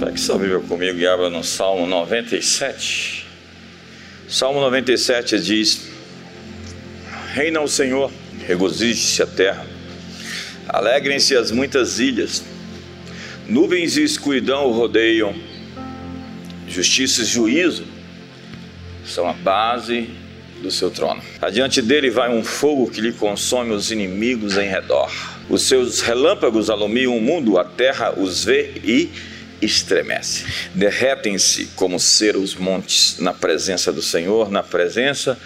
Pegue sua Bíblia comigo e abra no Salmo 97. Salmo 97 diz: Reina o Senhor, regozije-se a terra, alegrem-se as muitas ilhas, nuvens e escuridão o rodeiam, justiça e juízo são a base do seu trono. Adiante dele vai um fogo que lhe consome os inimigos em redor. Os seus relâmpagos alumiam o mundo, a terra os vê e estremece. Derretem-se como cera os montes na presença do Senhor, na presença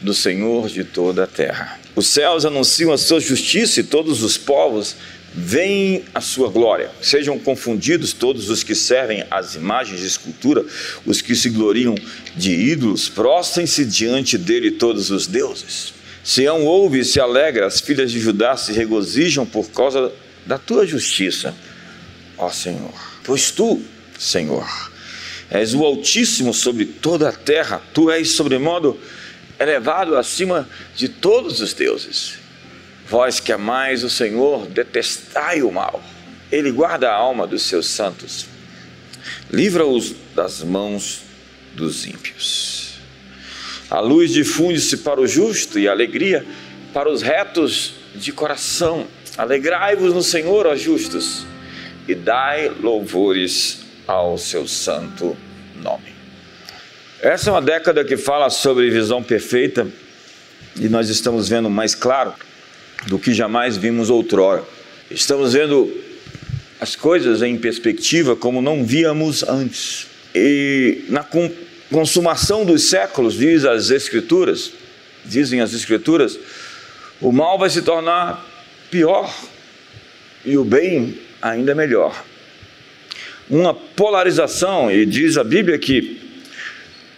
do Senhor de toda a terra. Os céus anunciam a sua justiça e todos os povos veem a sua glória. Sejam confundidos todos os que servem às imagens de escultura, os que se gloriam de ídolos, prostrem-se diante dele todos os deuses. Sião ouve e se alegra, as filhas de Judá se regozijam por causa da tua justiça, ó Senhor. Pois tu, Senhor, és o Altíssimo sobre toda a terra, tu és sobremodo elevado acima de todos os deuses. Vós que amais o Senhor, detestai o mal. Ele guarda a alma dos seus santos. Livra-os das mãos dos ímpios. A luz difunde-se para o justo e a alegria para os retos de coração. Alegrai-vos no Senhor, ó justos, e dai louvores ao seu santo nome. Essa é uma década que fala sobre visão perfeita e nós estamos vendo mais claro do que jamais vimos outrora. Estamos vendo as coisas em perspectiva como não víamos antes. E na consumação dos séculos, diz as Escrituras, dizem as Escrituras, o mal vai se tornar pior e o bem ainda melhor. Uma polarização, e diz a Bíblia que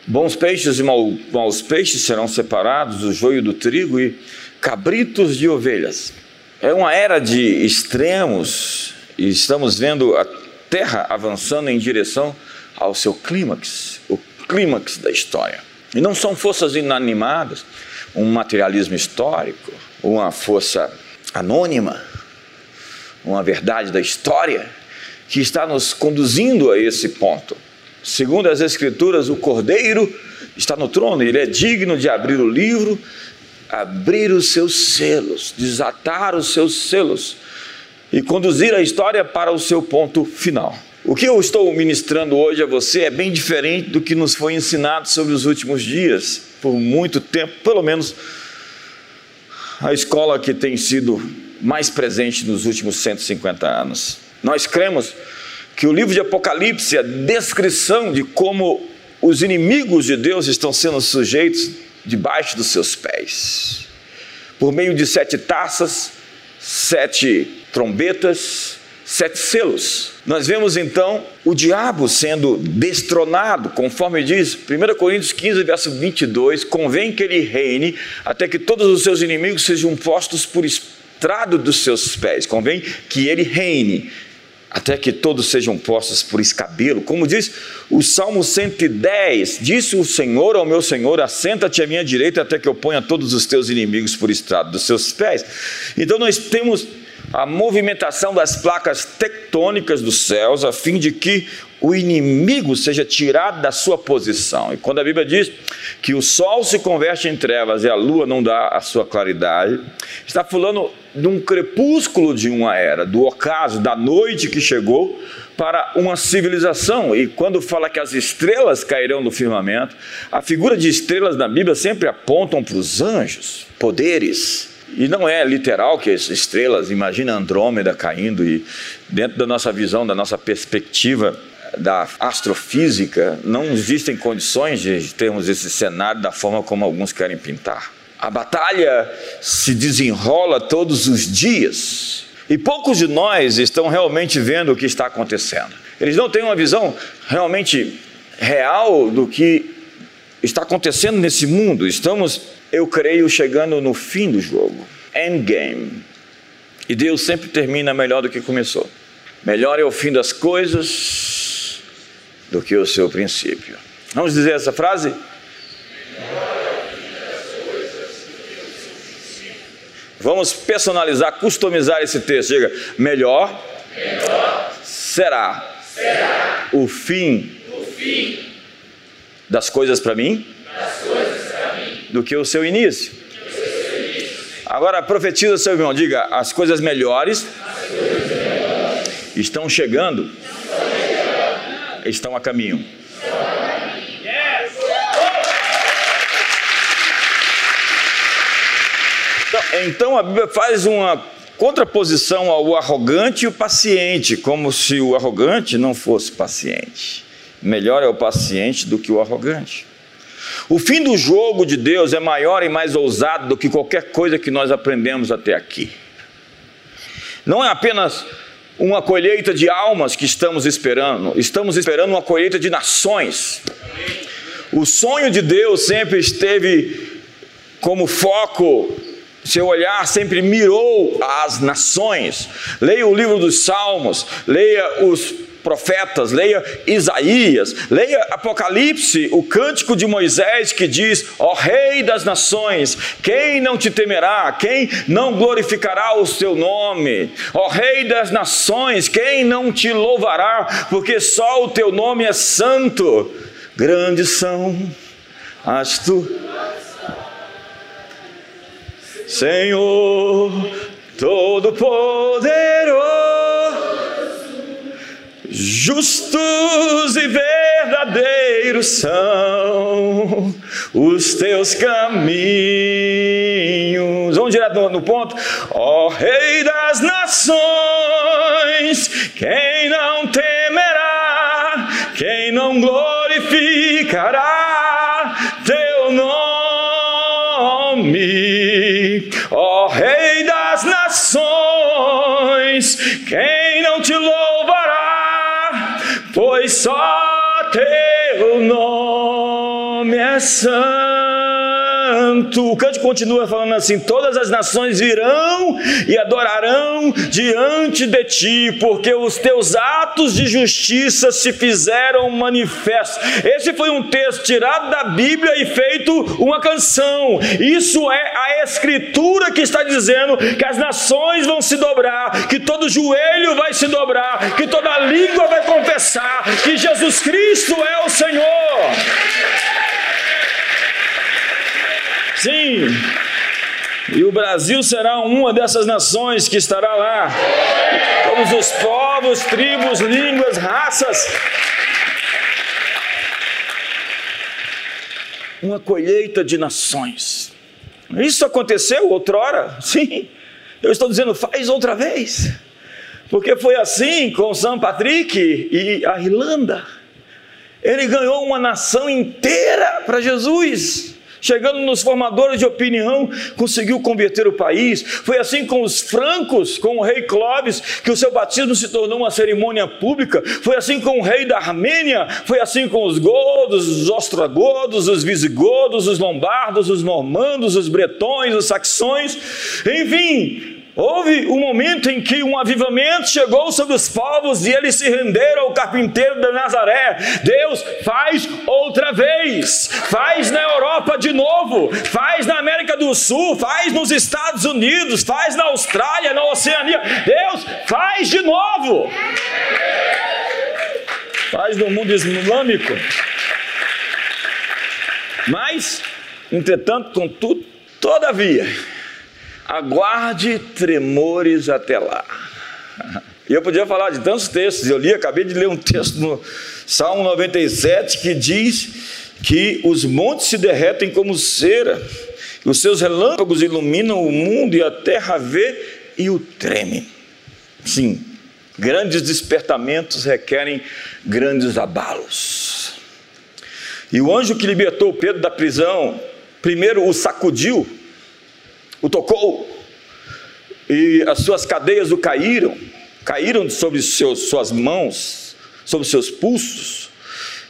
bons peixes e maus peixes serão separados, o joio do trigo, e cabritos de ovelhas. É uma era de extremos e estamos vendo a Terra avançando em direção ao seu clímax, o clímax da história. E não são forças inanimadas, um materialismo histórico, uma força anônima, uma verdade da história que está nos conduzindo a esse ponto. Segundo as Escrituras, o Cordeiro está no trono, ele é digno de abrir o livro abrir os seus selos, desatar os seus selos e conduzir a história para o seu ponto final. O que eu estou ministrando hoje a você é bem diferente do que nos foi ensinado sobre os últimos dias, por muito tempo, pelo menos a escola que tem sido mais presente nos últimos 150 anos. Nós cremos que o livro de Apocalipse é a descrição de como os inimigos de Deus estão sendo sujeitos debaixo dos seus pés. Por meio de sete taças, sete trombetas, sete selos. Nós vemos então o diabo sendo destronado, conforme diz 1 Coríntios 15, verso 22, convém que ele reine até que todos os seus inimigos sejam postos por estrado dos seus pés. Convém que ele reine até que todos sejam postos por escabelo. Como diz o Salmo 110: Disse o Senhor ao meu Senhor: Assenta-te à minha direita, até que eu ponha todos os teus inimigos por estrado dos seus pés. Então nós temos a movimentação das placas tectônicas dos céus, a fim de que o inimigo seja tirado da sua posição. E quando a Bíblia diz que o sol se converte em trevas e a lua não dá a sua claridade, está falando de um crepúsculo de uma era, do ocaso, da noite que chegou para uma civilização. E quando fala que as estrelas cairão do firmamento, a figura de estrelas na Bíblia sempre apontam para os anjos, poderes e não é literal que as estrelas, imagina Andrômeda caindo e dentro da nossa visão, da nossa perspectiva da astrofísica, não existem condições de termos esse cenário da forma como alguns querem pintar. A batalha se desenrola todos os dias e poucos de nós estão realmente vendo o que está acontecendo. Eles não têm uma visão realmente real do que está acontecendo nesse mundo. Estamos eu creio, chegando no fim do jogo. Endgame. E Deus sempre termina melhor do que começou. Melhor é o fim das coisas do que o seu princípio. Vamos dizer essa frase? Vamos personalizar, customizar esse texto. Diga, melhor, melhor será, será o fim, o fim das coisas para mim, coisas mim do que o seu início. Agora profetiza seu irmão, diga: as coisas melhores estão chegando, estão a caminho. Então, então a Bíblia faz uma contraposição ao arrogante e o paciente, como se o arrogante não fosse paciente. Melhor é o paciente do que o arrogante. O fim do jogo de Deus é maior e mais ousado do que qualquer coisa que nós aprendemos até aqui. Não é apenas uma colheita de almas que estamos esperando, estamos esperando uma colheita de nações. O sonho de Deus sempre esteve como foco seu olhar sempre mirou as nações. Leia o livro dos Salmos, leia os profetas, leia Isaías, leia Apocalipse, o cântico de Moisés que diz: Ó Rei das nações, quem não te temerá? Quem não glorificará o seu nome? Ó Rei das nações, quem não te louvará? Porque só o teu nome é santo. Grandes são as tuas Senhor Todo-Poderoso, justos e verdadeiros são os teus caminhos. Vamos direto no, no ponto. Ó Rei das Nações, quem não temerá, quem não glorificará teu nome, ó Rei das nações, quem não te louvará, pois só teu nome é santo. O cântico continua falando assim: todas as nações virão e adorarão diante de ti, porque os teus atos de justiça se fizeram manifestos. Esse foi um texto tirado da Bíblia e feito uma canção. Isso é a escritura que está dizendo que as nações vão se dobrar, que todo joelho vai se dobrar, que toda língua vai confessar que Jesus Cristo é o Senhor. Sim. E o Brasil será uma dessas nações que estará lá. Todos os povos, tribos, línguas, raças. Uma colheita de nações. Isso aconteceu outrora? Sim. Eu estou dizendo, faz outra vez. Porque foi assim com São Patrick e a Irlanda. Ele ganhou uma nação inteira para Jesus chegando nos formadores de opinião, conseguiu converter o país. Foi assim com os francos, com o rei Clovis, que o seu batismo se tornou uma cerimônia pública. Foi assim com o rei da Armênia, foi assim com os godos, os ostrogodos, os visigodos, os lombardos, os normandos, os bretões, os saxões, enfim, Houve um momento em que um avivamento chegou sobre os povos e eles se renderam ao carpinteiro de Nazaré. Deus faz outra vez, faz na Europa de novo, faz na América do Sul, faz nos Estados Unidos, faz na Austrália, na Oceania. Deus faz de novo, faz no mundo islâmico. Mas, entretanto, contudo, todavia, aguarde tremores até lá. E eu podia falar de tantos textos, eu li, acabei de ler um texto no Salmo 97 que diz que os montes se derretem como cera, os seus relâmpagos iluminam o mundo e a terra vê e o treme. Sim, grandes despertamentos requerem grandes abalos. E o anjo que libertou Pedro da prisão, primeiro o sacudiu, o tocou, e as suas cadeias o caíram, caíram sobre seus, suas mãos, sobre seus pulsos,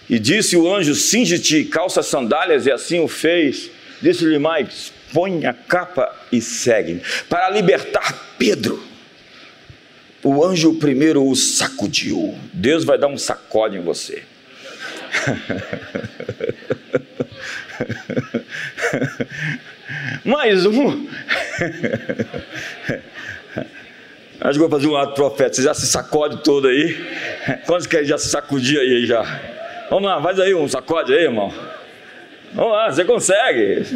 e disse o anjo: Cinge-te, calça sandálias, e assim o fez. Disse-lhe mais: Põe a capa e segue. Para libertar Pedro, o anjo primeiro o sacudiu. Deus vai dar um sacode em você. Mais um. Acho que vou fazer um ato profeta. Você já se sacode todo aí? Quantos querem já se sacudir aí já? Vamos lá, faz aí um sacode aí, irmão. Vamos lá, você consegue.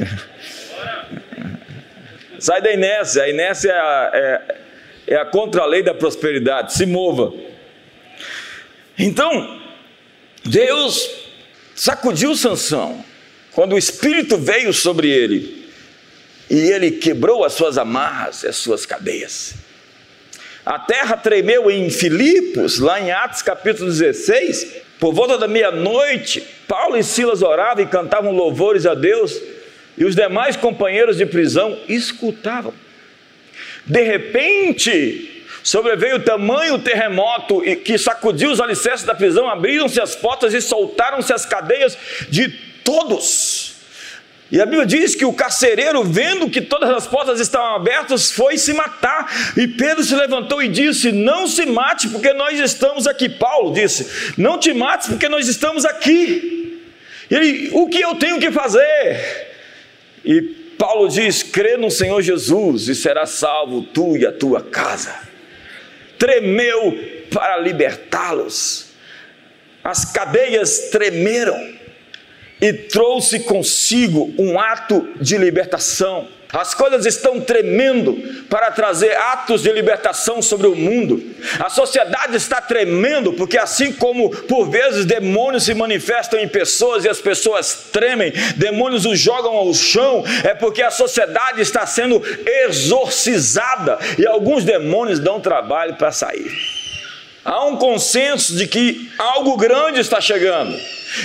Sai da inércia. A inércia é a, é, é a contra-lei da prosperidade. Se mova. Então, Deus sacudiu Sansão quando o Espírito veio sobre ele e ele quebrou as suas amarras e as suas cadeias. A terra tremeu em Filipos, lá em Atos capítulo 16, por volta da meia-noite, Paulo e Silas oravam e cantavam louvores a Deus, e os demais companheiros de prisão escutavam. De repente, sobreveio tamanho terremoto que sacudiu os alicerces da prisão, abriram-se as portas e soltaram-se as cadeias de todos. E a Bíblia diz que o carcereiro, vendo que todas as portas estavam abertas, foi se matar. E Pedro se levantou e disse: Não se mate, porque nós estamos aqui. Paulo disse: Não te mates, porque nós estamos aqui. E ele, o que eu tenho que fazer? E Paulo diz: Crê no Senhor Jesus e será salvo tu e a tua casa. Tremeu para libertá-los. As cadeias tremeram e trouxe consigo um ato de libertação. As coisas estão tremendo para trazer atos de libertação sobre o mundo. A sociedade está tremendo porque, assim como por vezes demônios se manifestam em pessoas e as pessoas tremem, demônios os jogam ao chão, é porque a sociedade está sendo exorcizada e alguns demônios dão trabalho para sair. Há um consenso de que algo grande está chegando.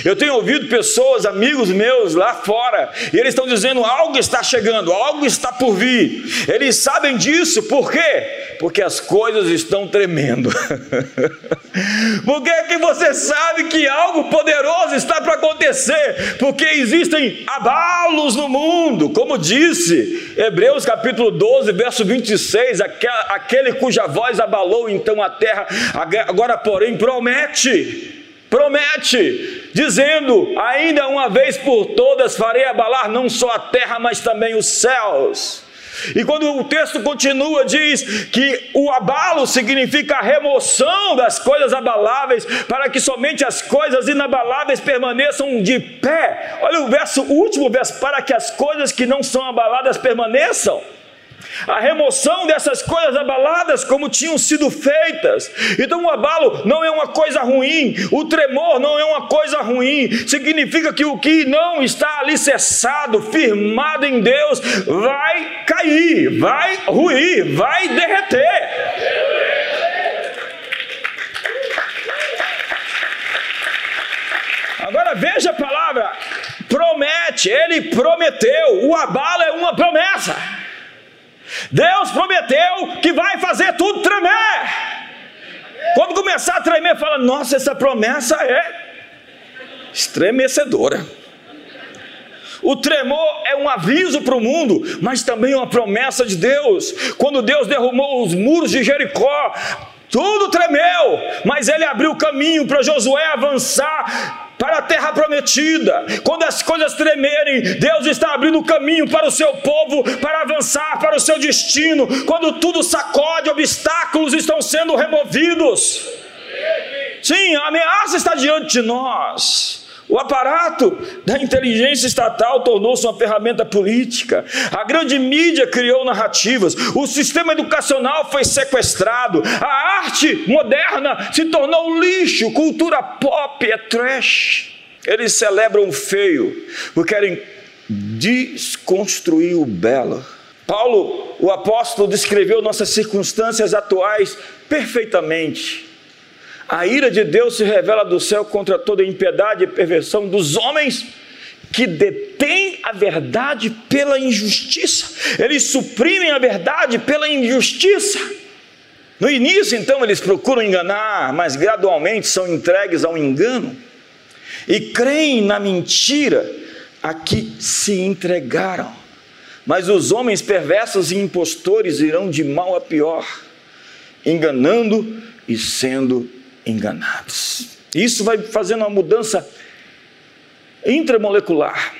Eu tenho ouvido pessoas, amigos meus lá fora, e eles estão dizendo: algo está chegando, algo está por vir. Eles sabem disso, por quê? Porque as coisas estão tremendo. por que, é que você sabe que algo poderoso está para acontecer? Porque existem abalos no mundo, como disse Hebreus capítulo 12, verso 26, aquele cuja voz abalou então a terra, agora porém promete promete, dizendo: Ainda uma vez por todas farei abalar não só a terra, mas também os céus. E quando o texto continua, diz que o abalo significa a remoção das coisas abaláveis, para que somente as coisas inabaláveis permaneçam de pé. Olha o verso, o último verso, para que as coisas que não são abaladas permaneçam a remoção dessas coisas abaladas como tinham sido feitas. Então o abalo não é uma coisa ruim, o tremor não é uma coisa ruim, significa que o que não está alicerçado, firmado em Deus, vai cair, vai ruir, vai derreter. Agora veja a palavra, promete, ele prometeu, o abalo é uma promessa. Deus prometeu que vai fazer tudo tremer. Quando começar a tremer, fala: Nossa, essa promessa é estremecedora. O tremor é um aviso para o mundo, mas também uma promessa de Deus. Quando Deus derrubou os muros de Jericó, tudo tremeu, mas ele abriu caminho para Josué avançar para a terra prometida. Quando as coisas tremerem, Deus está abrindo caminho para o seu povo para avançar para o seu destino. Quando tudo sacode, obstáculos estão sendo removidos. Sim, a ameaça está diante de nós. O aparato da inteligência estatal tornou-se uma ferramenta política. A grande mídia criou narrativas. O sistema educacional foi sequestrado. A arte moderna se tornou lixo. Cultura pop é trash. Eles celebram o feio porque querem desconstruir o belo. Paulo, o apóstolo, descreveu nossas circunstâncias atuais perfeitamente. A ira de Deus se revela do céu contra toda impiedade e perversão dos homens que detêm a verdade pela injustiça. Eles suprimem a verdade pela injustiça. No início, então, eles procuram enganar, mas gradualmente são entregues ao engano e creem na mentira a que se entregaram. Mas os homens perversos e impostores irão de mal a pior, enganando e sendo enganados. Isso vai fazendo uma mudança intramolecular,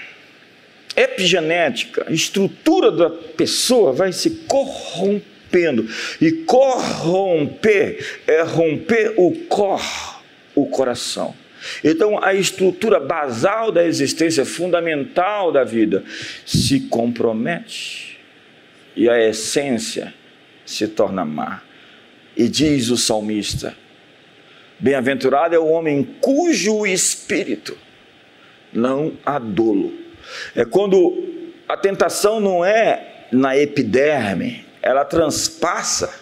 epigenética, a estrutura da pessoa vai se corrompendo. E corromper é romper o cor, o coração. Então, a estrutura basal da existência, fundamental da vida, se compromete e a essência se torna má. E diz o salmista: Bem-aventurado é o homem cujo espírito não há dolo. É quando a tentação não é na epiderme, ela transpassa,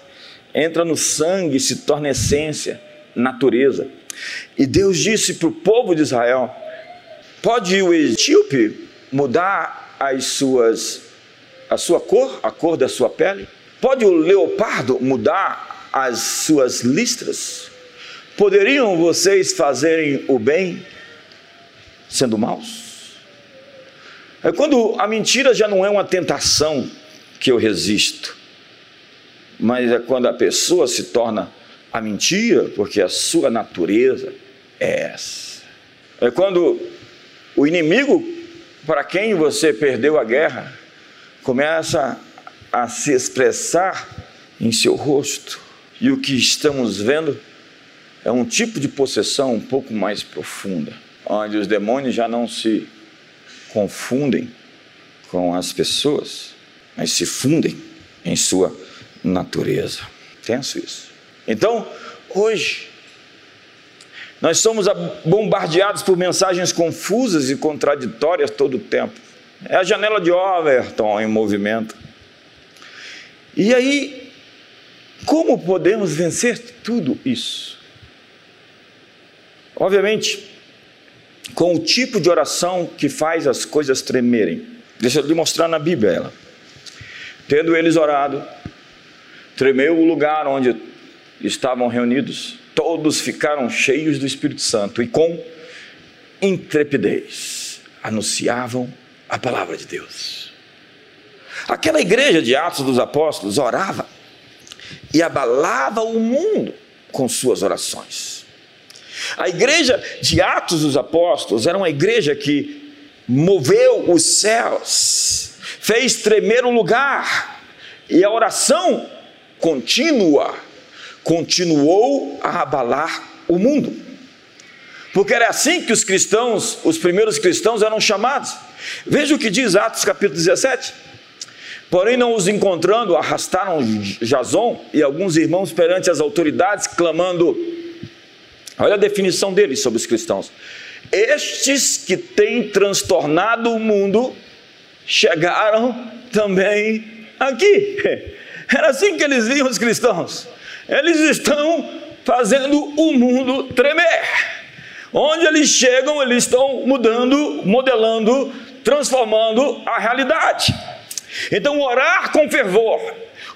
entra no sangue, se torna essência, natureza. E Deus disse para o povo de Israel: pode o etíope mudar as suas, a sua cor, a cor da sua pele? Pode o leopardo mudar as suas listras? Poderiam vocês fazerem o bem sendo maus? É quando a mentira já não é uma tentação que eu resisto, mas é quando a pessoa se torna a mentira, porque a sua natureza é essa. É quando o inimigo para quem você perdeu a guerra começa a se expressar em seu rosto. E o que estamos vendo é um tipo de possessão um pouco mais profunda, onde os demônios já não se confundem com as pessoas, mas se fundem em sua natureza. Tenso isso. Então, hoje, nós somos bombardeados por mensagens confusas e contraditórias todo o tempo. É a janela de Overton em movimento. E aí, como podemos vencer tudo isso? Obviamente, com o tipo de oração que faz as coisas tremerem. Deixa eu lhe mostrar na Bíblia ela. Tendo eles orado, tremeu o lugar onde estavam reunidos, todos ficaram cheios do Espírito Santo e com intrepidez anunciavam a palavra de Deus. Aquela igreja de Atos dos Apóstolos orava e abalava o mundo com suas orações. A igreja de Atos dos Apóstolos era uma igreja que moveu os céus, fez tremer o lugar, e a oração contínua continuou a abalar o mundo. Porque era assim que os cristãos, os primeiros cristãos eram chamados. Veja o que diz Atos capítulo 17. Porém, não os encontrando, arrastaram Jason e alguns irmãos perante as autoridades, clamando. Olha a definição deles sobre os cristãos. Estes que têm transtornado o mundo chegaram também aqui. Era assim que eles viam os cristãos. Eles estão fazendo o mundo tremer. Onde eles chegam, eles estão mudando, modelando, transformando a realidade. Então, orar com fervor,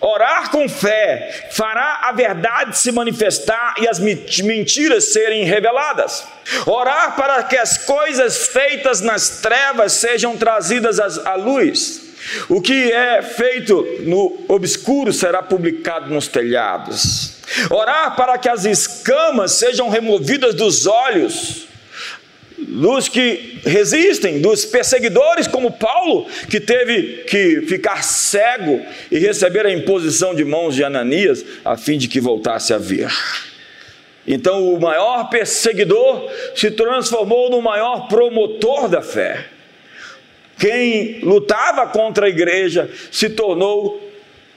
orar com fé, fará a verdade se manifestar e as mentiras serem reveladas. Orar para que as coisas feitas nas trevas sejam trazidas à luz. O que é feito no obscuro será publicado nos telhados. Orar para que as escamas sejam removidas dos olhos dos que resistem, dos perseguidores, como Paulo, que teve que ficar cego e receber a imposição de mãos de Ananias, a fim de que voltasse a ver. Então, o maior perseguidor se transformou no maior promotor da fé. Quem lutava contra a igreja se tornou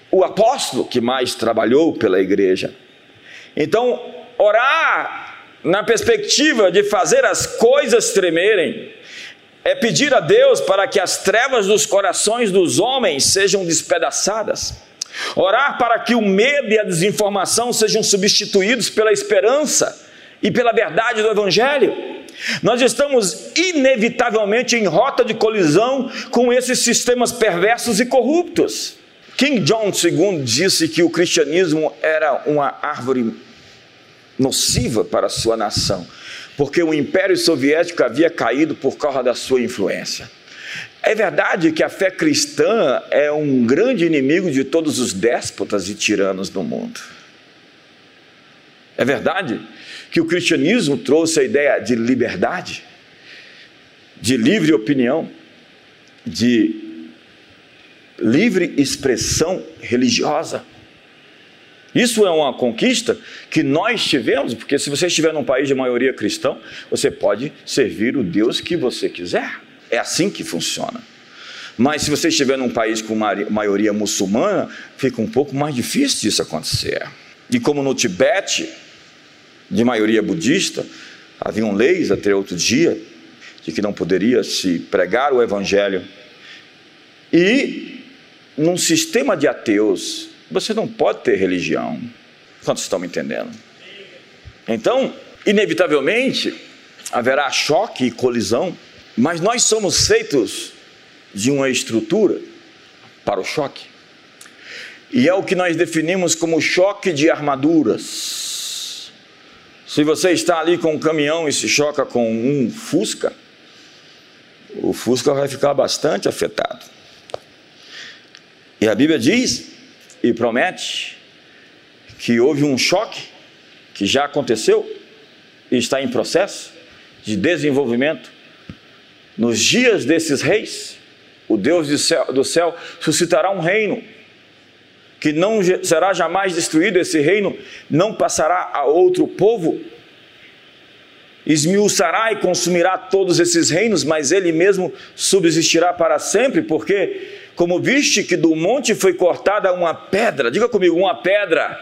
o apóstolo que mais trabalhou pela igreja. Então, orar na perspectiva de fazer as coisas tremerem, é pedir a Deus para que as trevas dos corações dos homens sejam despedaçadas. Orar para que o medo e a desinformação sejam substituídos pela esperança e pela verdade do Evangelho. Nós estamos inevitavelmente em rota de colisão com esses sistemas perversos e corruptos. King John II disse que o cristianismo era uma árvore nociva para a sua nação, porque o Império Soviético havia caído por causa da sua influência. É verdade que a fé cristã é um grande inimigo de todos os déspotas e tiranos do mundo. É verdade que o cristianismo trouxe a ideia de liberdade, de livre opinião, de livre expressão religiosa. Isso é uma conquista que nós tivemos, porque se você estiver num país de maioria cristã, você pode servir o Deus que você quiser. É assim que funciona. Mas se você estiver num país com maioria muçulmana, fica um pouco mais difícil disso acontecer. E como no Tibete, de maioria budista, haviam leis até outro dia de que não poderia se pregar o evangelho. E num sistema de ateus, você não pode ter religião. Quantos estão me entendendo? Então, inevitavelmente, haverá choque e colisão, mas nós somos feitos de uma estrutura para o choque. E é o que nós definimos como choque de armaduras. Se você está ali com um caminhão e se choca com um Fusca, o Fusca vai ficar bastante afetado. E a Bíblia diz e promete que houve um choque que já aconteceu e está em processo de desenvolvimento. Nos dias desses reis, o Deus do céu, suscitará um reino que não será jamais destruído, esse reino não passará a outro povo, esmiuçará e consumirá todos esses reinos, mas ele mesmo subsistirá para sempre, porque, como viste que do monte foi cortada uma pedra, diga comigo, uma pedra,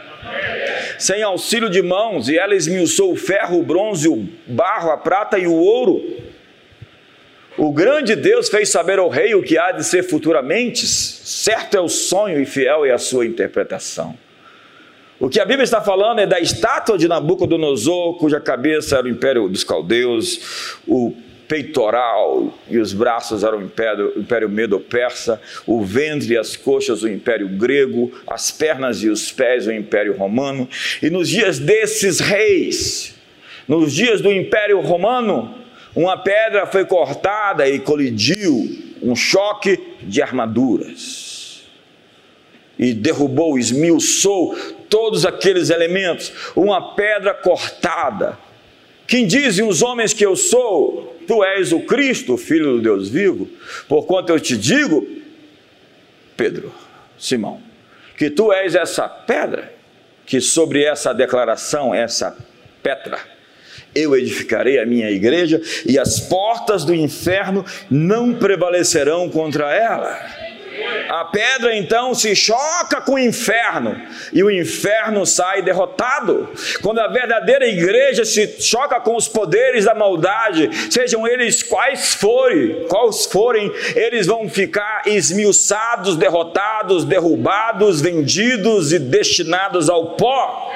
sem auxílio de mãos, e ela esmiuçou o ferro, o bronze, o barro, a prata e o ouro. O grande Deus fez saber ao rei o que há de ser futuramente, certo é o sonho e fiel é a sua interpretação. O que a Bíblia está falando é da estátua de Nabucodonosor, cuja cabeça era o império dos caldeus, o peitoral e os braços eram o império, império medo-persa, o ventre e as coxas o império grego, as pernas e os pés o império romano. E nos dias desses reis, nos dias do império romano, uma pedra foi cortada e colidiu, um choque de armaduras. E derrubou, esmiuçou todos aqueles elementos, uma pedra cortada. Quem dizem os homens que eu sou? Tu és o Cristo, filho do Deus vivo. Porquanto eu te digo, Pedro, Simão, que tu és essa pedra, que sobre essa declaração, essa pedra, eu edificarei a minha igreja e as portas do inferno não prevalecerão contra ela. A pedra então se choca com o inferno e o inferno sai derrotado. Quando a verdadeira igreja se choca com os poderes da maldade, sejam eles quais forem, quais forem, eles vão ficar esmiuçados, derrotados, derrubados, vendidos e destinados ao pó.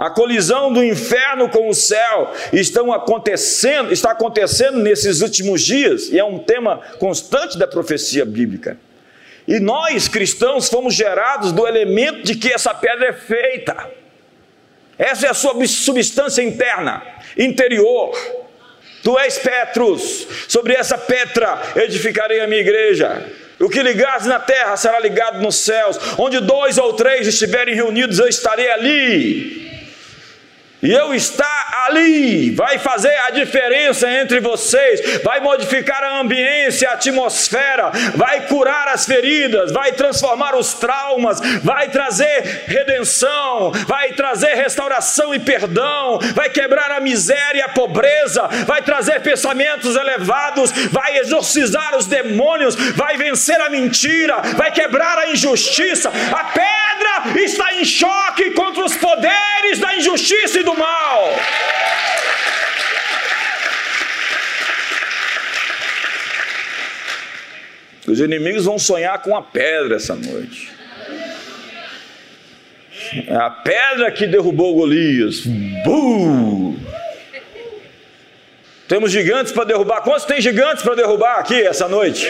A colisão do inferno com o céu estão acontecendo, está acontecendo nesses últimos dias, e é um tema constante da profecia bíblica. E nós, cristãos, fomos gerados do elemento de que essa pedra é feita. Essa é a sua substância interna, interior. Tu és Petrus, sobre essa pedra edificarei a minha igreja. O que ligares na terra será ligado nos céus. Onde dois ou três estiverem reunidos, eu estarei ali. E eu estar ali vai fazer a diferença entre vocês, vai modificar a ambiência, a atmosfera, vai curar as feridas, vai transformar os traumas, vai trazer redenção, vai trazer restauração e perdão, vai quebrar a miséria e a pobreza, vai trazer pensamentos elevados, vai exorcizar os demônios, vai vencer a mentira, vai quebrar a injustiça. A pedra está em choque contra os poderes da injustiça e do do mal. Os inimigos vão sonhar com a pedra essa noite. É a pedra que derrubou Golias. Buh! Temos gigantes para derrubar. Quantos tem gigantes para derrubar aqui essa noite?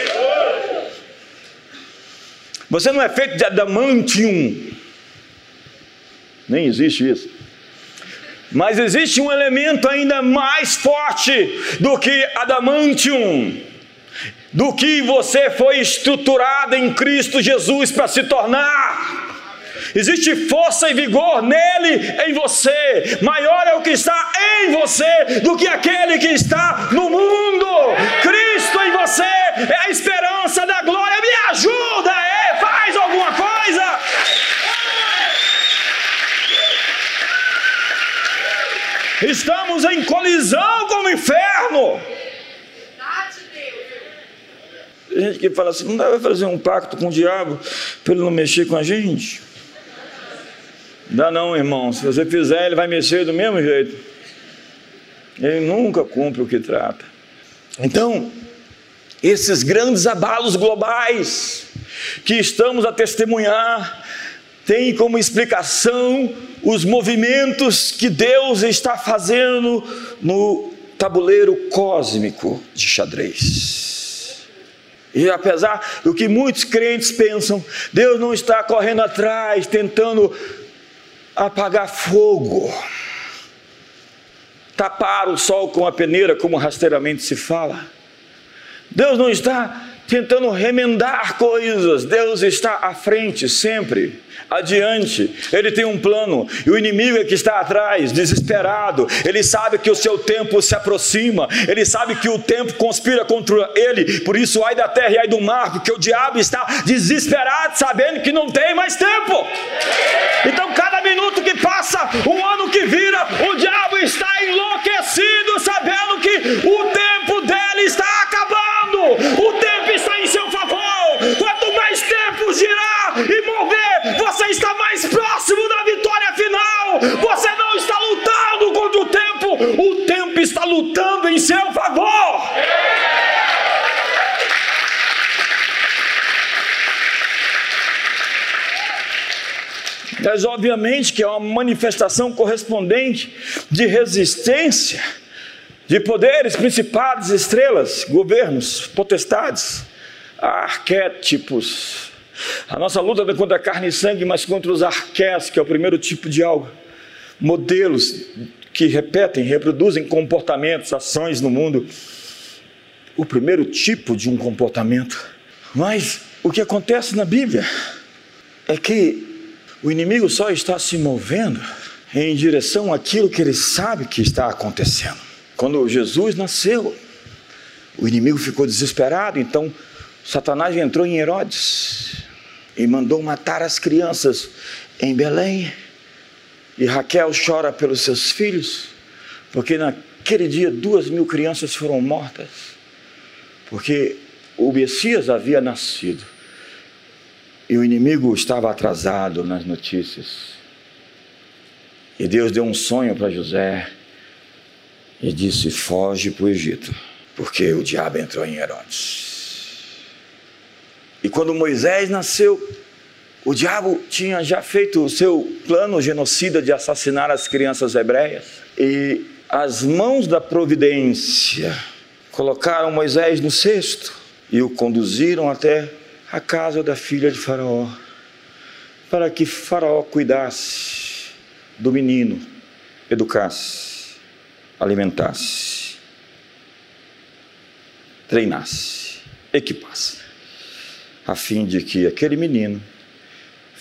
Você não é feito de adamantium. Nem existe isso. Mas existe um elemento ainda mais forte do que adamantium, do que você foi estruturado em Cristo Jesus para se tornar. Existe força e vigor nele, em você. Maior é o que está em você do que aquele que está no mundo. Cristo em você é a esperança da glória. Me ajuda, é, faz alguma coisa. Estamos em colisão com o inferno. Tem gente que fala assim: não dá para fazer um pacto com o diabo para ele não mexer com a gente. Dá não, irmão. Se você fizer, ele vai mexer do mesmo jeito. Ele nunca cumpre o que trata. Então, esses grandes abalos globais que estamos a testemunhar têm como explicação os movimentos que Deus está fazendo no tabuleiro cósmico de xadrez. E apesar do que muitos crentes pensam, Deus não está correndo atrás, tentando apagar fogo, tapar o sol com a peneira, como rasteiramente se fala. Deus não está tentando remendar coisas, Deus está à frente sempre adiante, ele tem um plano, e o inimigo é que está atrás, desesperado, ele sabe que o seu tempo se aproxima, ele sabe que o tempo conspira contra ele, por isso, ai da terra e ai do mar, porque o diabo está desesperado, sabendo que não tem mais tempo. Então, cada minuto que passa, um ano que vira, o diabo está enlouquecido, sabendo que o tempo Você não está lutando contra o tempo, o tempo está lutando em seu favor. Mas obviamente que é uma manifestação correspondente de resistência de poderes, principados, estrelas, governos, potestades, arquétipos. A nossa luta não é contra carne e sangue, mas contra os arqués, que é o primeiro tipo de algo. Modelos que repetem, reproduzem comportamentos, ações no mundo. O primeiro tipo de um comportamento. Mas o que acontece na Bíblia é que o inimigo só está se movendo em direção àquilo que ele sabe que está acontecendo. Quando Jesus nasceu, o inimigo ficou desesperado, então Satanás entrou em Herodes e mandou matar as crianças em Belém. E Raquel chora pelos seus filhos, porque naquele dia duas mil crianças foram mortas, porque o Messias havia nascido e o inimigo estava atrasado nas notícias. E Deus deu um sonho para José e disse: Foge para o Egito, porque o diabo entrou em Herodes. E quando Moisés nasceu, o diabo tinha já feito o seu plano genocida de assassinar as crianças hebreias. E as mãos da providência colocaram Moisés no cesto e o conduziram até a casa da filha de Faraó, para que Faraó cuidasse do menino, educasse, alimentasse, treinasse, equipasse a fim de que aquele menino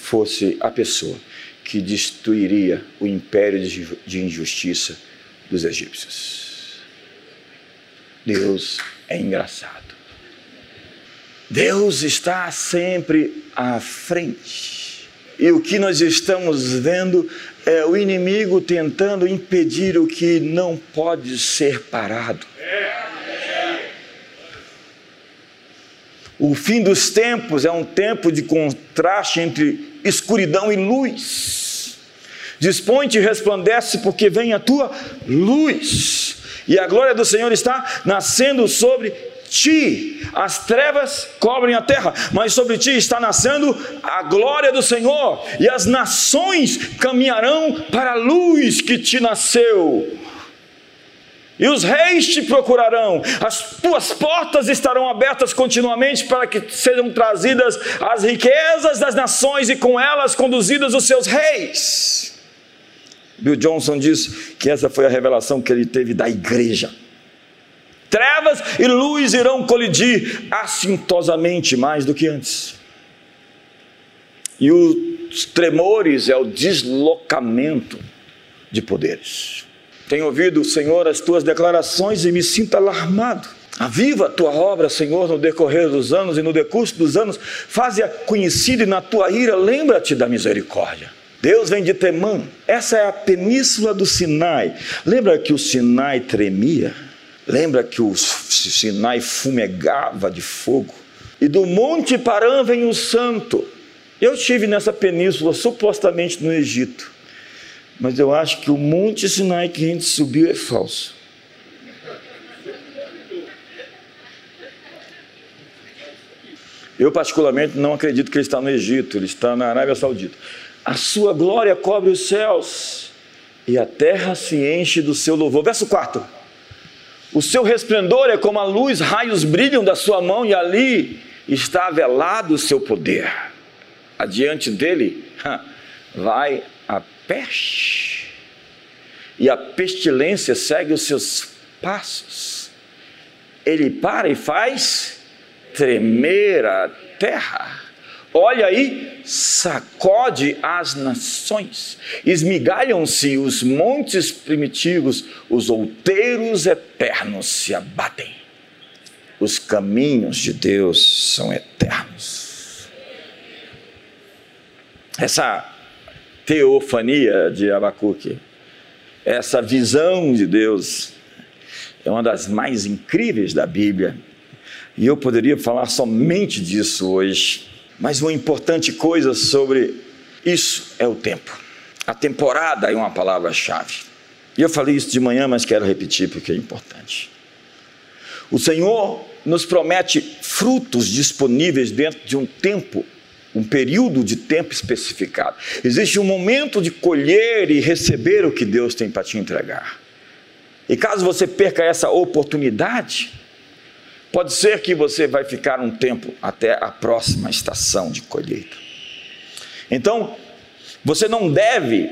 fosse a pessoa que destruiria o império de injustiça dos egípcios. Deus é engraçado. Deus está sempre à frente. E o que nós estamos vendo é o inimigo tentando impedir o que não pode ser parado. O fim dos tempos é um tempo de contraste entre escuridão e luz. Dispõe-te e resplandece, porque vem a tua luz, e a glória do Senhor está nascendo sobre ti. As trevas cobrem a terra, mas sobre ti está nascendo a glória do Senhor, e as nações caminharão para a luz que te nasceu e os reis te procurarão, as tuas portas estarão abertas continuamente para que sejam trazidas as riquezas das nações e com elas conduzidas os seus reis. Bill Johnson diz que essa foi a revelação que ele teve da igreja. Trevas e luz irão colidir assintosamente mais do que antes. E os tremores é o deslocamento de poderes. Tenho ouvido, Senhor, as tuas declarações e me sinto alarmado. Aviva a tua obra, Senhor, no decorrer dos anos e no decurso dos anos, faze-a conhecida e na tua ira lembra-te da misericórdia. Deus vem de Temã. Essa é a península do Sinai. Lembra que o Sinai tremia? Lembra que o Sinai fumegava de fogo? E do Monte Parã vem o santo. Eu estive nessa península, supostamente no Egito. Mas eu acho que o Monte Sinai que a gente subiu é falso. Eu, particularmente, não acredito que ele está no Egito, ele está na Arábia Saudita. A sua glória cobre os céus e a terra se enche do seu louvor. Verso 4. O seu resplendor é como a luz, raios brilham da sua mão e ali está velado o seu poder. Adiante dele vai peste e a pestilência segue os seus passos. Ele para e faz tremer a terra. Olha aí, sacode as nações, esmigalham-se os montes primitivos, os outeiros eternos se abatem. Os caminhos de Deus são eternos. Essa teofania de Abacuque, essa visão de Deus, é uma das mais incríveis da Bíblia e eu poderia falar somente disso hoje. Mas uma importante coisa sobre isso é o tempo. A temporada é uma palavra-chave. E eu falei isso de manhã, mas quero repetir porque é importante. O Senhor nos promete frutos disponíveis dentro de um tempo, um período de tempo especificado. Existe um momento de colher e receber o que Deus tem para te entregar. E caso você perca essa oportunidade, Pode ser que você vai ficar um tempo até a próxima estação de colheita. Então, você não deve,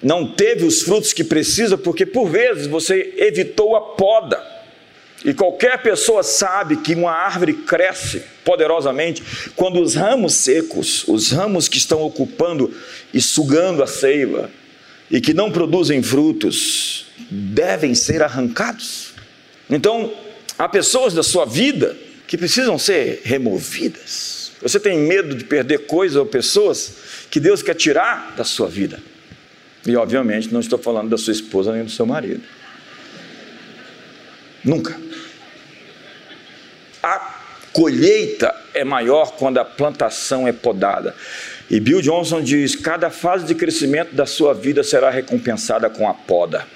não teve os frutos que precisa, porque por vezes você evitou a poda. E qualquer pessoa sabe que uma árvore cresce poderosamente quando os ramos secos, os ramos que estão ocupando e sugando a seiva e que não produzem frutos, devem ser arrancados. Então, Há pessoas da sua vida que precisam ser removidas. Você tem medo de perder coisas ou pessoas que Deus quer tirar da sua vida. E, obviamente, não estou falando da sua esposa nem do seu marido. Nunca. Colheita é maior quando a plantação é podada. E Bill Johnson diz: cada fase de crescimento da sua vida será recompensada com a poda.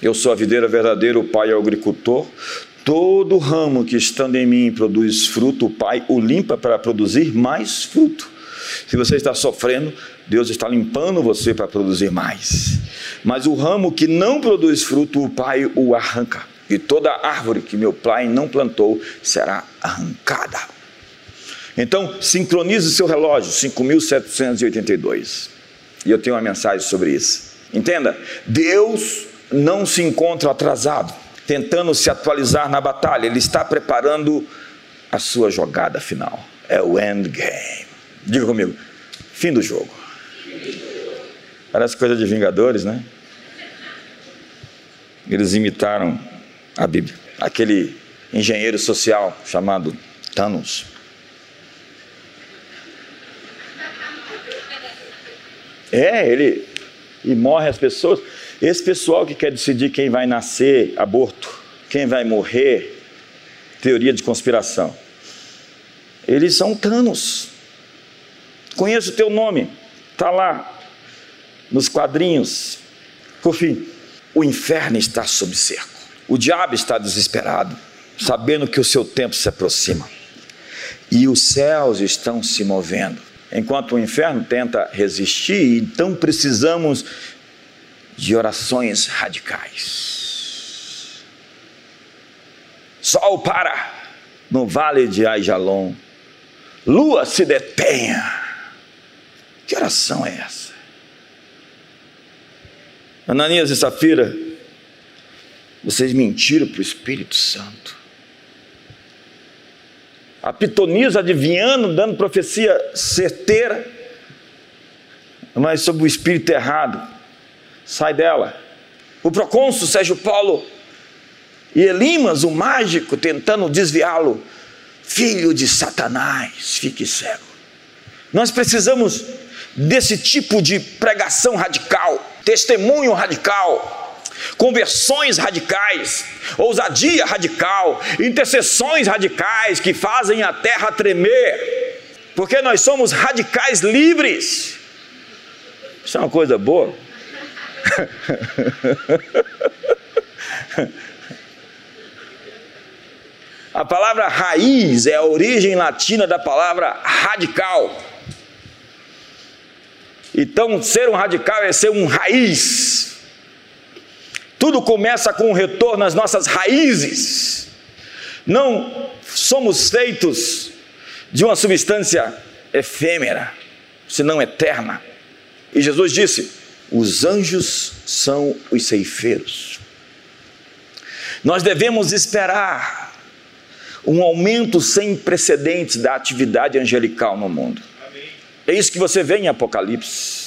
Eu sou a videira verdadeira, o pai é o agricultor. Todo ramo que estando em mim produz fruto, o Pai o limpa para produzir mais fruto. Se você está sofrendo, Deus está limpando você para produzir mais. Mas o ramo que não produz fruto, o Pai o arranca. E toda árvore que meu Pai não plantou será arrancada. Então, sincronize seu relógio, 5.782. E eu tenho uma mensagem sobre isso. Entenda, Deus não se encontra atrasado tentando se atualizar na batalha, ele está preparando a sua jogada final. É o endgame. Diga comigo: fim do jogo. Parece coisa de Vingadores, né? Eles imitaram a Bíblia. Aquele engenheiro social chamado Thanos. É, ele e morre as pessoas. Esse pessoal que quer decidir quem vai nascer, aborto, quem vai morrer, teoria de conspiração, eles são tanos. Conheço o teu nome, está lá nos quadrinhos. Por fim, o inferno está sob cerco. O diabo está desesperado, sabendo que o seu tempo se aproxima. E os céus estão se movendo. Enquanto o inferno tenta resistir, então precisamos de orações radicais. Sol para no vale de Aijalon, lua se detenha. Que oração é essa? Ananias e Safira, vocês mentiram para o Espírito Santo. A pitonisa adivinhando, dando profecia certeira, mas sobre o espírito errado sai dela. O procônsul Sérgio Paulo e Elimas, o mágico, tentando desviá-lo. Filho de Satanás, fique cego. Nós precisamos desse tipo de pregação radical, testemunho radical, conversões radicais, ousadia radical, intercessões radicais que fazem a terra tremer, porque nós somos radicais livres. Isso é uma coisa boa. A palavra raiz é a origem latina da palavra radical. Então, ser um radical é ser um raiz. Tudo começa com o um retorno às nossas raízes. Não somos feitos de uma substância efêmera, senão eterna. E Jesus disse: os anjos são os ceifeiros. Nós devemos esperar um aumento sem precedentes da atividade angelical no mundo. É isso que você vê em Apocalipse.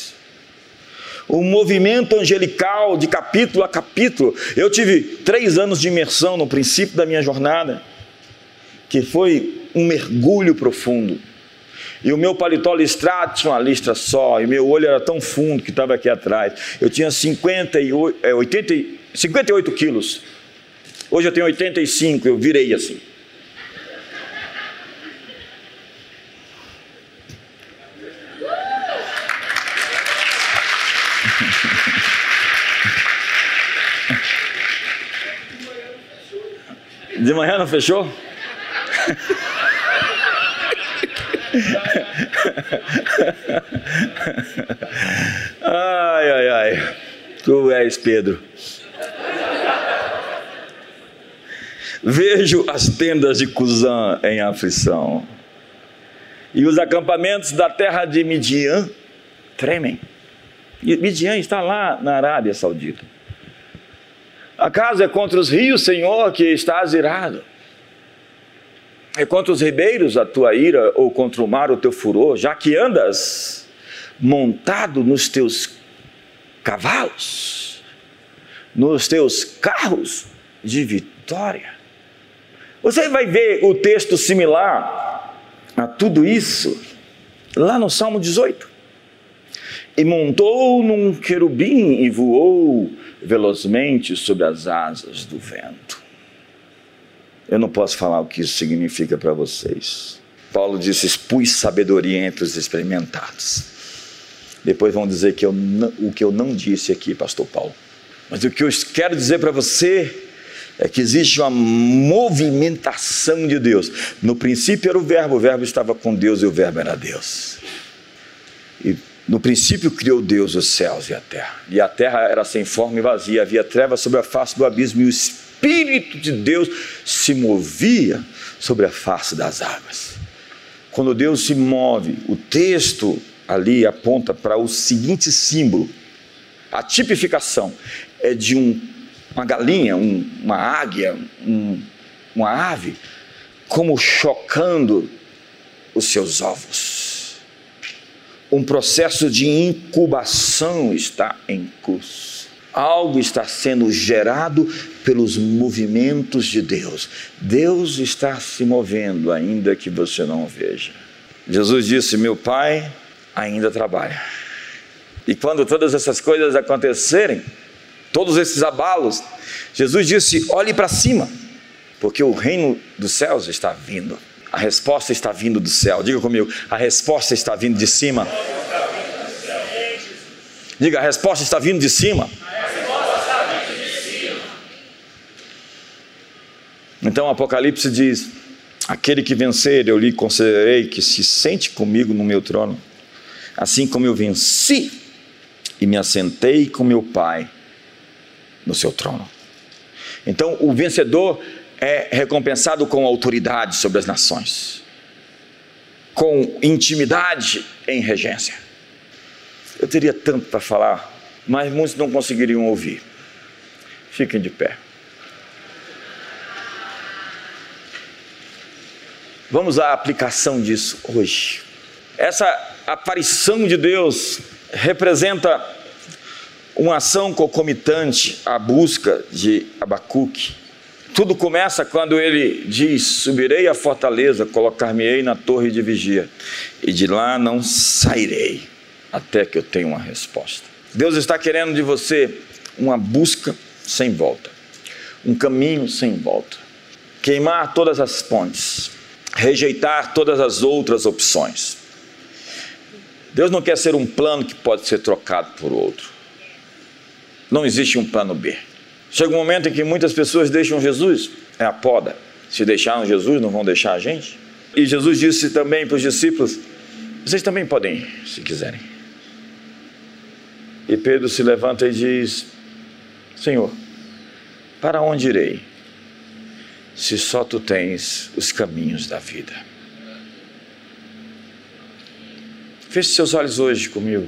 O movimento angelical de capítulo a capítulo. Eu tive três anos de imersão no princípio da minha jornada, que foi um mergulho profundo. E o meu paletó listrado tinha uma listra só, e meu olho era tão fundo que estava aqui atrás. Eu tinha 58, é, 80, 58 quilos. Hoje eu tenho 85, eu virei assim. De manhã não fechou? ai, ai, ai. Tu és Pedro. Vejo as tendas de Cusã em aflição, e os acampamentos da terra de Midian tremem. E Midian está lá na Arábia Saudita. Acaso é contra os rios, Senhor, que estás irado? É contra os ribeiros a tua ira, ou contra o mar o teu furor, já que andas montado nos teus cavalos, nos teus carros de vitória. Você vai ver o texto similar a tudo isso lá no Salmo 18. E montou num querubim e voou velozmente sobre as asas do vento. Eu não posso falar o que isso significa para vocês. Paulo disse: expus sabedoria entre os experimentados. Depois vão dizer que eu não, o que eu não disse aqui, Pastor Paulo. Mas o que eu quero dizer para você é que existe uma movimentação de Deus. No princípio era o Verbo, o Verbo estava com Deus e o Verbo era Deus. E no princípio criou Deus os céus e a terra. E a terra era sem forma e vazia, havia trevas sobre a face do abismo e o Espírito de Deus se movia sobre a face das águas. Quando Deus se move, o texto ali aponta para o seguinte símbolo: a tipificação é de um, uma galinha, um, uma águia, um, uma ave, como chocando os seus ovos. Um processo de incubação está em curso algo está sendo gerado pelos movimentos de Deus. Deus está se movendo, ainda que você não veja. Jesus disse: Meu Pai ainda trabalha. E quando todas essas coisas acontecerem, todos esses abalos, Jesus disse: Olhe para cima, porque o reino dos céus está vindo. A resposta está vindo do céu. Diga comigo: a resposta está vindo de cima. Diga, a resposta está vindo de cima. Então Apocalipse diz: Aquele que vencer, eu lhe concederei que se sente comigo no meu trono, assim como eu venci e me assentei com meu Pai no seu trono. Então, o vencedor é recompensado com autoridade sobre as nações, com intimidade em regência. Eu teria tanto para falar, mas muitos não conseguiriam ouvir. Fiquem de pé. Vamos à aplicação disso hoje. Essa aparição de Deus representa uma ação concomitante à busca de Abacuque. Tudo começa quando ele diz: Subirei à fortaleza, colocar-me-ei na torre de vigia, e de lá não sairei. até que eu tenha uma resposta. Deus está querendo de você uma busca sem volta, um caminho sem volta, queimar todas as pontes, rejeitar todas as outras opções. Deus não quer ser um plano que pode ser trocado por outro. Não existe um plano B. Chega um momento em que muitas pessoas deixam Jesus, é a poda. Se deixaram Jesus, não vão deixar a gente? E Jesus disse também para os discípulos: Vocês também podem ir, se quiserem. E Pedro se levanta e diz: Senhor, para onde irei? Se só tu tens os caminhos da vida. Feche seus olhos hoje comigo.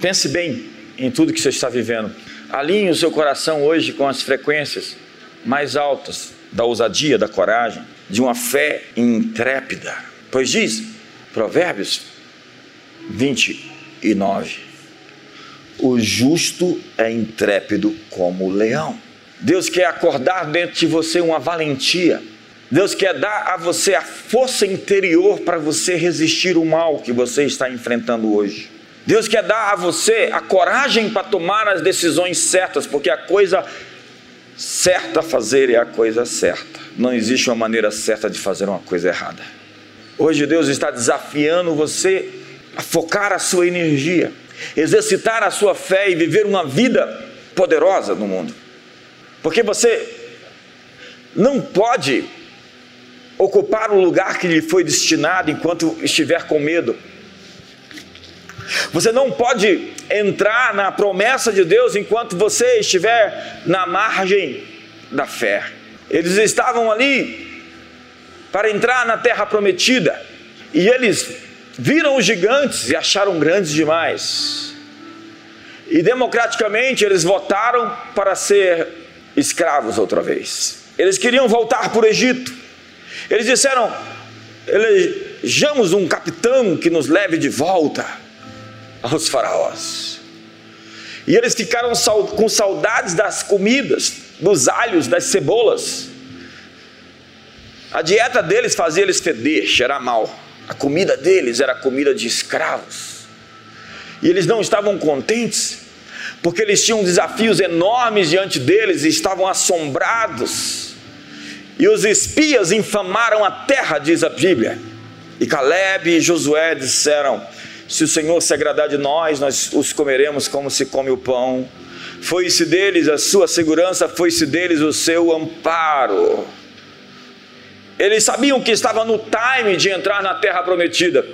Pense bem em tudo que você está vivendo. Alinhe o seu coração hoje com as frequências mais altas da ousadia, da coragem, de uma fé intrépida. Pois diz, Provérbios 29, o justo é intrépido como o leão. Deus quer acordar dentro de você uma valentia. Deus quer dar a você a força interior para você resistir o mal que você está enfrentando hoje. Deus quer dar a você a coragem para tomar as decisões certas, porque a coisa certa a fazer é a coisa certa. Não existe uma maneira certa de fazer uma coisa errada. Hoje Deus está desafiando você a focar a sua energia, exercitar a sua fé e viver uma vida poderosa no mundo. Porque você não pode ocupar o lugar que lhe foi destinado enquanto estiver com medo. Você não pode entrar na promessa de Deus enquanto você estiver na margem da fé. Eles estavam ali para entrar na terra prometida e eles viram os gigantes e acharam grandes demais. E democraticamente eles votaram para ser escravos outra vez. Eles queriam voltar para o Egito. Eles disseram: elejamos um capitão que nos leve de volta aos faraós. E eles ficaram com saudades das comidas, dos alhos, das cebolas. A dieta deles fazia eles feder, cheirar mal. A comida deles era comida de escravos. E eles não estavam contentes, porque eles tinham desafios enormes diante deles e estavam assombrados. E os espias infamaram a terra, diz a Bíblia. E Caleb e Josué disseram: se o Senhor se agradar de nós, nós os comeremos como se come o pão. Foi-se deles a sua segurança, foi-se deles o seu amparo. Eles sabiam que estava no time de entrar na terra prometida.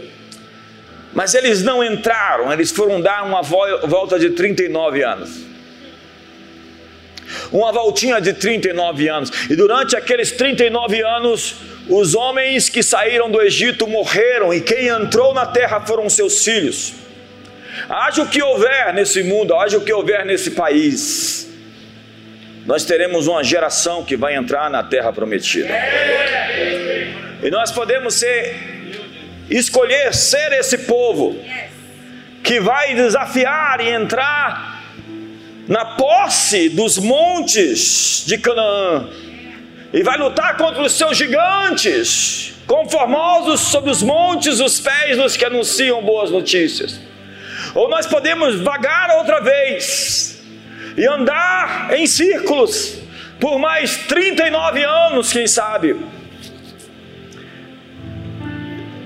Mas eles não entraram, eles foram dar uma volta de 39 anos. Uma voltinha de 39 anos. E durante aqueles 39 anos, os homens que saíram do Egito morreram, e quem entrou na terra foram seus filhos. Haja o que houver nesse mundo, haja o que houver nesse país, nós teremos uma geração que vai entrar na terra prometida. E nós podemos ser, escolher ser esse povo que vai desafiar e entrar na posse dos montes de Canaã e vai lutar contra os seus gigantes, conformosos sobre os montes os pés dos que anunciam boas notícias. Ou nós podemos vagar outra vez e andar em círculos por mais 39 anos, quem sabe,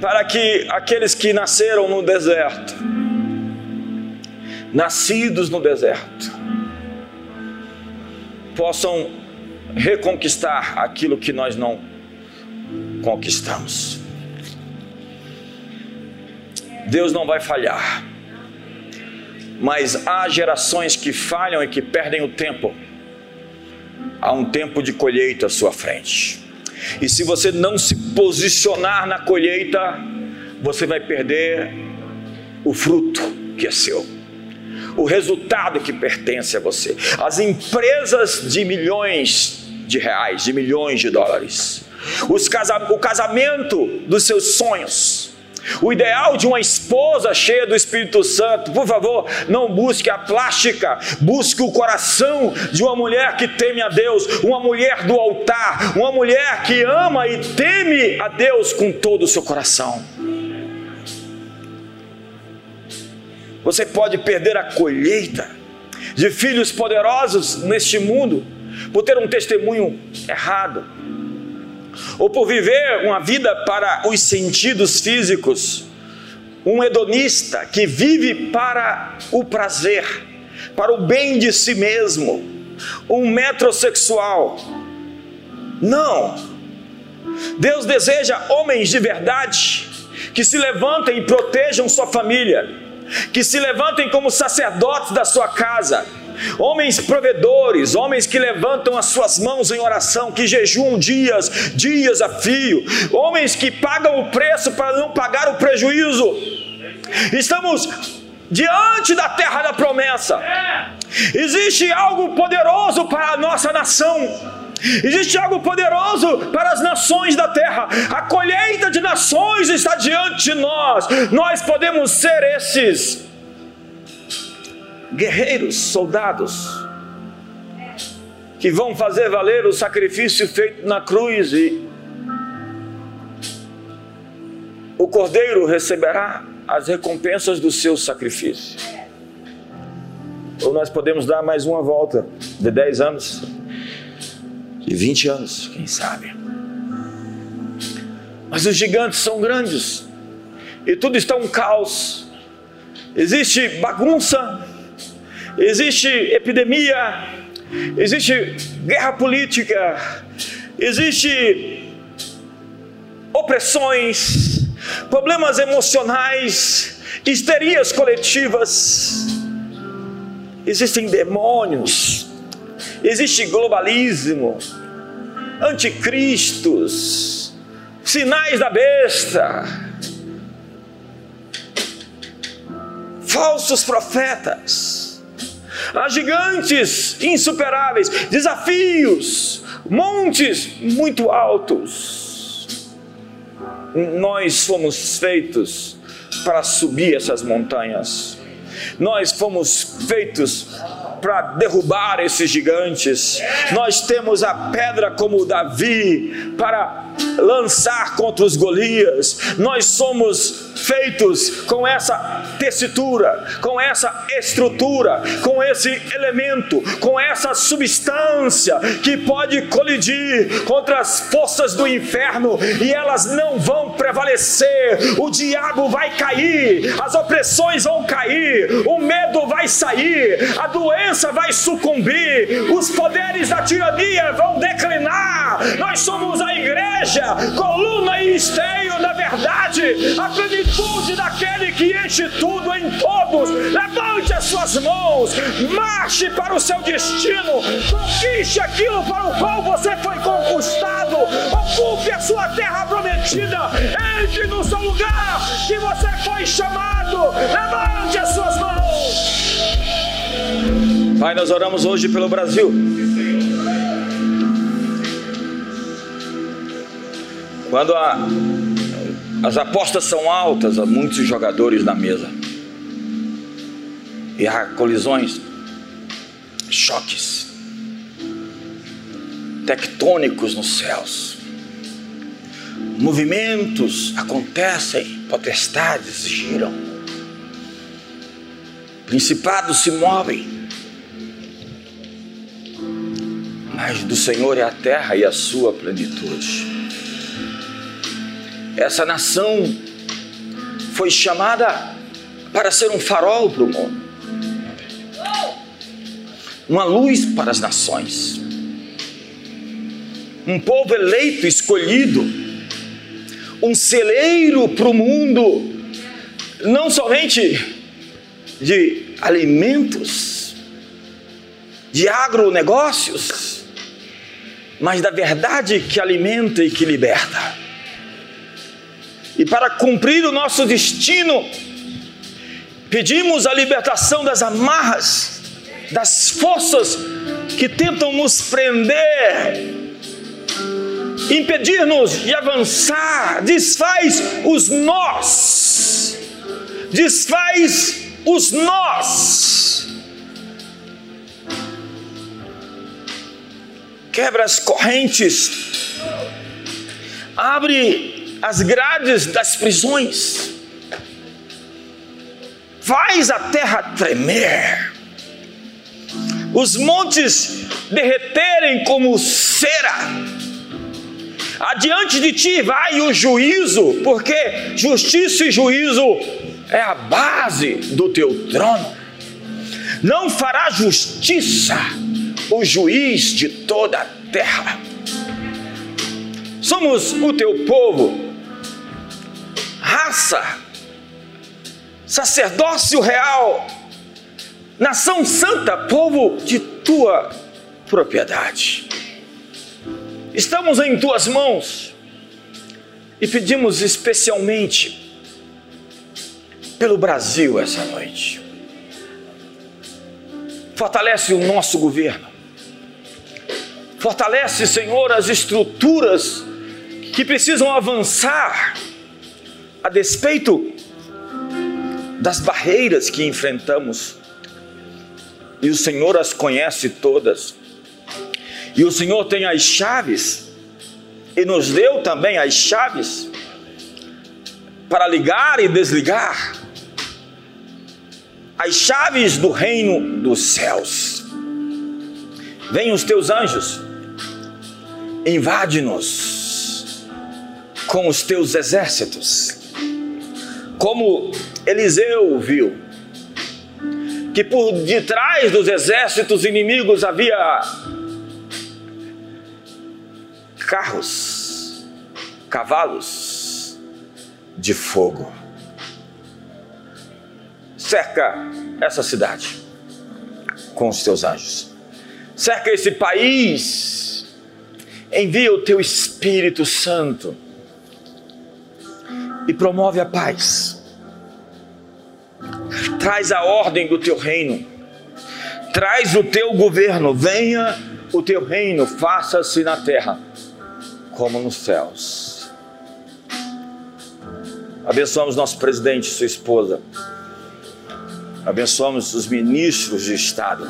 para que aqueles que nasceram no deserto, nascidos no deserto, possam reconquistar aquilo que nós não conquistamos. Deus não vai falhar, mas há gerações que falham e que perdem o tempo. Há um tempo de colheita à sua frente. E se você não se posicionar na colheita, você vai perder o fruto que é seu o resultado que pertence a você. As empresas de milhões de reais, de milhões de dólares, casa, o casamento dos seus sonhos. O ideal de uma esposa cheia do Espírito Santo, por favor, não busque a plástica, busque o coração de uma mulher que teme a Deus, uma mulher do altar, uma mulher que ama e teme a Deus com todo o seu coração. Você pode perder a colheita de filhos poderosos neste mundo por ter um testemunho errado, ou por viver uma vida para os sentidos físicos, um hedonista que vive para o prazer, para o bem de si mesmo, um metrosexual. Não. Deus deseja homens de verdade que se levantem e protejam sua família, que se levantem como sacerdotes da sua casa, homens provedores, homens que levantam as suas mãos em oração, que jejuam dias, dias a fio, homens que pagam o preço para não pagar o prejuízo. Estamos diante da terra da promessa. Existe algo poderoso para a nossa nação. Existe algo poderoso para as nações da terra. A colheita de nações está diante de nós. Nós podemos ser esses guerreiros, soldados, que vão fazer valer o sacrifício feito na cruz e o cordeiro receberá as recompensas do seu sacrifício. Ou nós podemos dar mais uma volta de 10 anos, de 20 anos, quem sabe. Mas os gigantes são grandes. E tudo está um caos. Existe bagunça, existe epidemia, existe guerra política, existe opressões, problemas emocionais, histerias coletivas, existem demônios, existe globalismo, anticristos, sinais da besta, falsos profetas Há gigantes insuperáveis, desafios, montes muito altos. Nós fomos feitos para subir essas montanhas. Nós fomos feitos para derrubar esses gigantes. Nós temos a pedra como Davi para lançar contra os Golias. Nós somos feitos com essa tessitura, com essa estrutura, com esse elemento, com essa substância que pode colidir contra as forças do inferno e elas não vão prevalecer. O diabo vai cair, as opressões vão cair, o medo vai sair, a doença vai sucumbir, os poderes da tirania vão declinar. Nós somos a igreja, coluna e esteio da verdade, a plenitude daquele que enche tudo em todos. Levante as suas mãos, marche para o seu destino, conquiste aquilo para o qual você foi conquistado, ocupe a sua terra prometida, entre no seu lugar que você foi chamado. Levante as suas mãos. Pai, nós oramos hoje pelo Brasil. Quando a, as apostas são altas, há muitos jogadores na mesa. E há colisões, choques tectônicos nos céus. Movimentos acontecem, potestades giram, principados se movem. Mas do Senhor é a terra e a sua plenitude. Essa nação foi chamada para ser um farol para o mundo, uma luz para as nações, um povo eleito, escolhido, um celeiro para o mundo, não somente de alimentos, de agronegócios, mas da verdade que alimenta e que liberta e para cumprir o nosso destino, pedimos a libertação das amarras, das forças que tentam nos prender, impedir-nos de avançar, desfaz os nós, desfaz os nós. Quebra as correntes, abre as grades das prisões. faz a terra tremer, os montes derreterem como cera. Adiante de ti vai o juízo, porque justiça e juízo é a base do teu trono. Não fará justiça o juiz de toda a terra. Somos o teu povo, raça, sacerdócio real, nação santa, povo de tua propriedade. Estamos em tuas mãos e pedimos especialmente pelo Brasil essa noite. Fortalece o nosso governo. Fortalece, Senhor, as estruturas que precisam avançar a despeito das barreiras que enfrentamos. E o Senhor as conhece todas. E o Senhor tem as chaves, e nos deu também as chaves para ligar e desligar as chaves do reino dos céus. Venham os teus anjos, invade-nos com os teus exércitos, como Eliseu viu, que por detrás dos exércitos inimigos havia carros, cavalos de fogo. Cerca essa cidade com os teus anjos. Cerca esse país. Envia o teu Espírito Santo e promove a paz. Traz a ordem do teu reino. Traz o teu governo. Venha o teu reino, faça-se na terra como nos céus. Abençoamos nosso presidente, sua esposa. Abençoamos os ministros de Estado,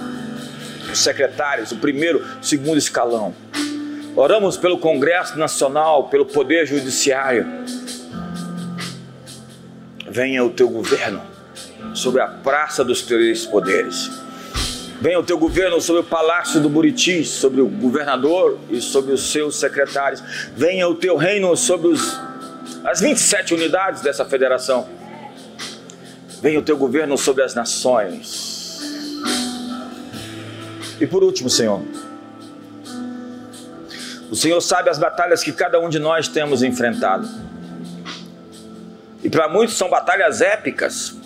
os secretários, o primeiro, segundo escalão. Oramos pelo Congresso Nacional, pelo Poder Judiciário. Venha o teu governo sobre a praça dos três poderes. Venha o teu governo sobre o palácio do Buriti, sobre o governador e sobre os seus secretários. Venha o teu reino sobre os, as 27 unidades dessa federação. Venha o teu governo sobre as nações. E por último, Senhor, o Senhor sabe as batalhas que cada um de nós temos enfrentado. E para muitos são batalhas épicas,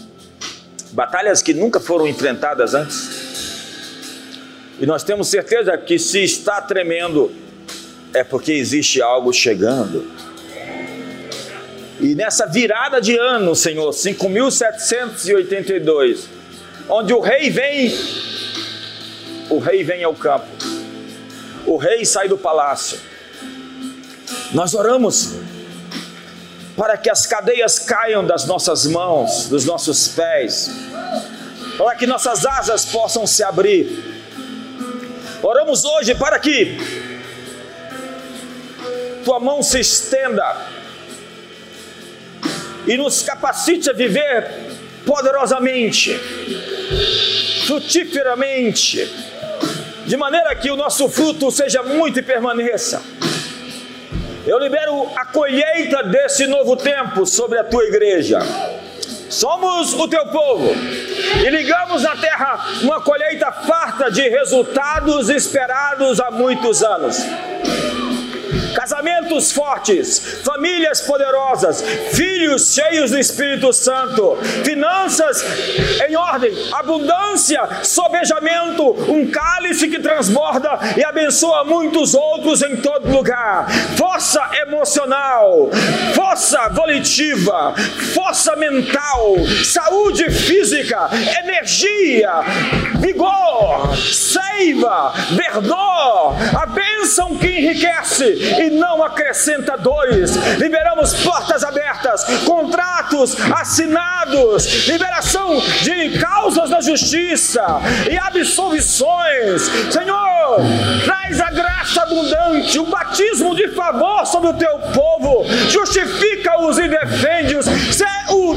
batalhas que nunca foram enfrentadas antes. E nós temos certeza que se está tremendo, é porque existe algo chegando. E nessa virada de ano, Senhor, 5782, onde o rei vem, o rei vem ao campo, o rei sai do palácio. Nós oramos para que as cadeias caiam das nossas mãos, dos nossos pés, para que nossas asas possam se abrir Oramos hoje para que tua mão se estenda e nos capacite a viver poderosamente, frutiferamente, de maneira que o nosso fruto seja muito e permaneça. Eu libero a colheita desse novo tempo sobre a tua igreja. Somos o teu povo e ligamos na terra uma colheita farta de resultados esperados há muitos anos casamentos fortes, famílias poderosas, filhos cheios do Espírito Santo, finanças em ordem, abundância, sobejamento, um cálice que transborda e abençoa muitos outros em todo lugar, força emocional, força volitiva, força mental, saúde física, energia, vigor, seiva, verdor, a bênção que enriquece e não acrescenta dores. Liberamos portas abertas, contratos assinados, liberação de causas da justiça e absolvições. Senhor, traz a graça abundante, o batismo de favor sobre o teu povo, justifica-os e defende-os. O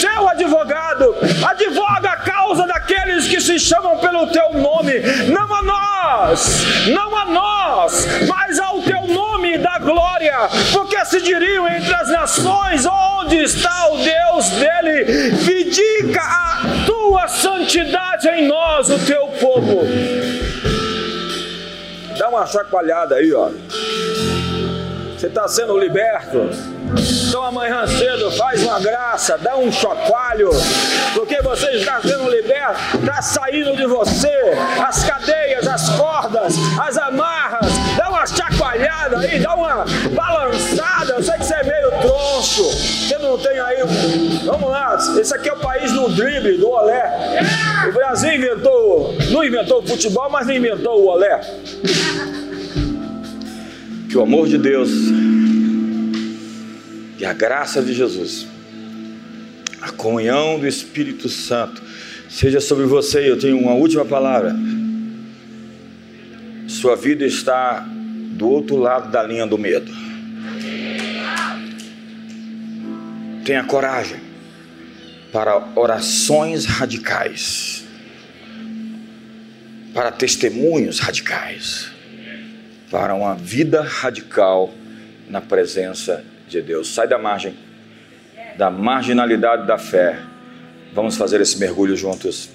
seu advogado, advoga a causa daqueles que se chamam pelo teu nome, não a nós, não a nós, mas ao teu glória, porque se diriam entre as nações: onde está o Deus dele? Vidica a tua santidade em nós, o teu povo. Dá uma chacoalhada aí, ó. Você está sendo liberto. Então amanhã cedo faz uma graça, dá um chacoalho, porque você está sendo liberto, está saindo de você as cadeias, as cordas, as amarras, chacoalhada aí, dá uma balançada. Eu sei que você é meio troncho, você não tem aí. Vamos lá, esse aqui é o país do drible, do olé. O Brasil inventou, não inventou o futebol, mas não inventou o olé. Que o amor de Deus e a graça de Jesus, a comunhão do Espírito Santo, seja sobre você. Eu tenho uma última palavra. Sua vida está do outro lado da linha do medo. Tenha coragem para orações radicais, para testemunhos radicais para uma vida radical na presença de Deus. Sai da margem, da marginalidade da fé. Vamos fazer esse mergulho juntos.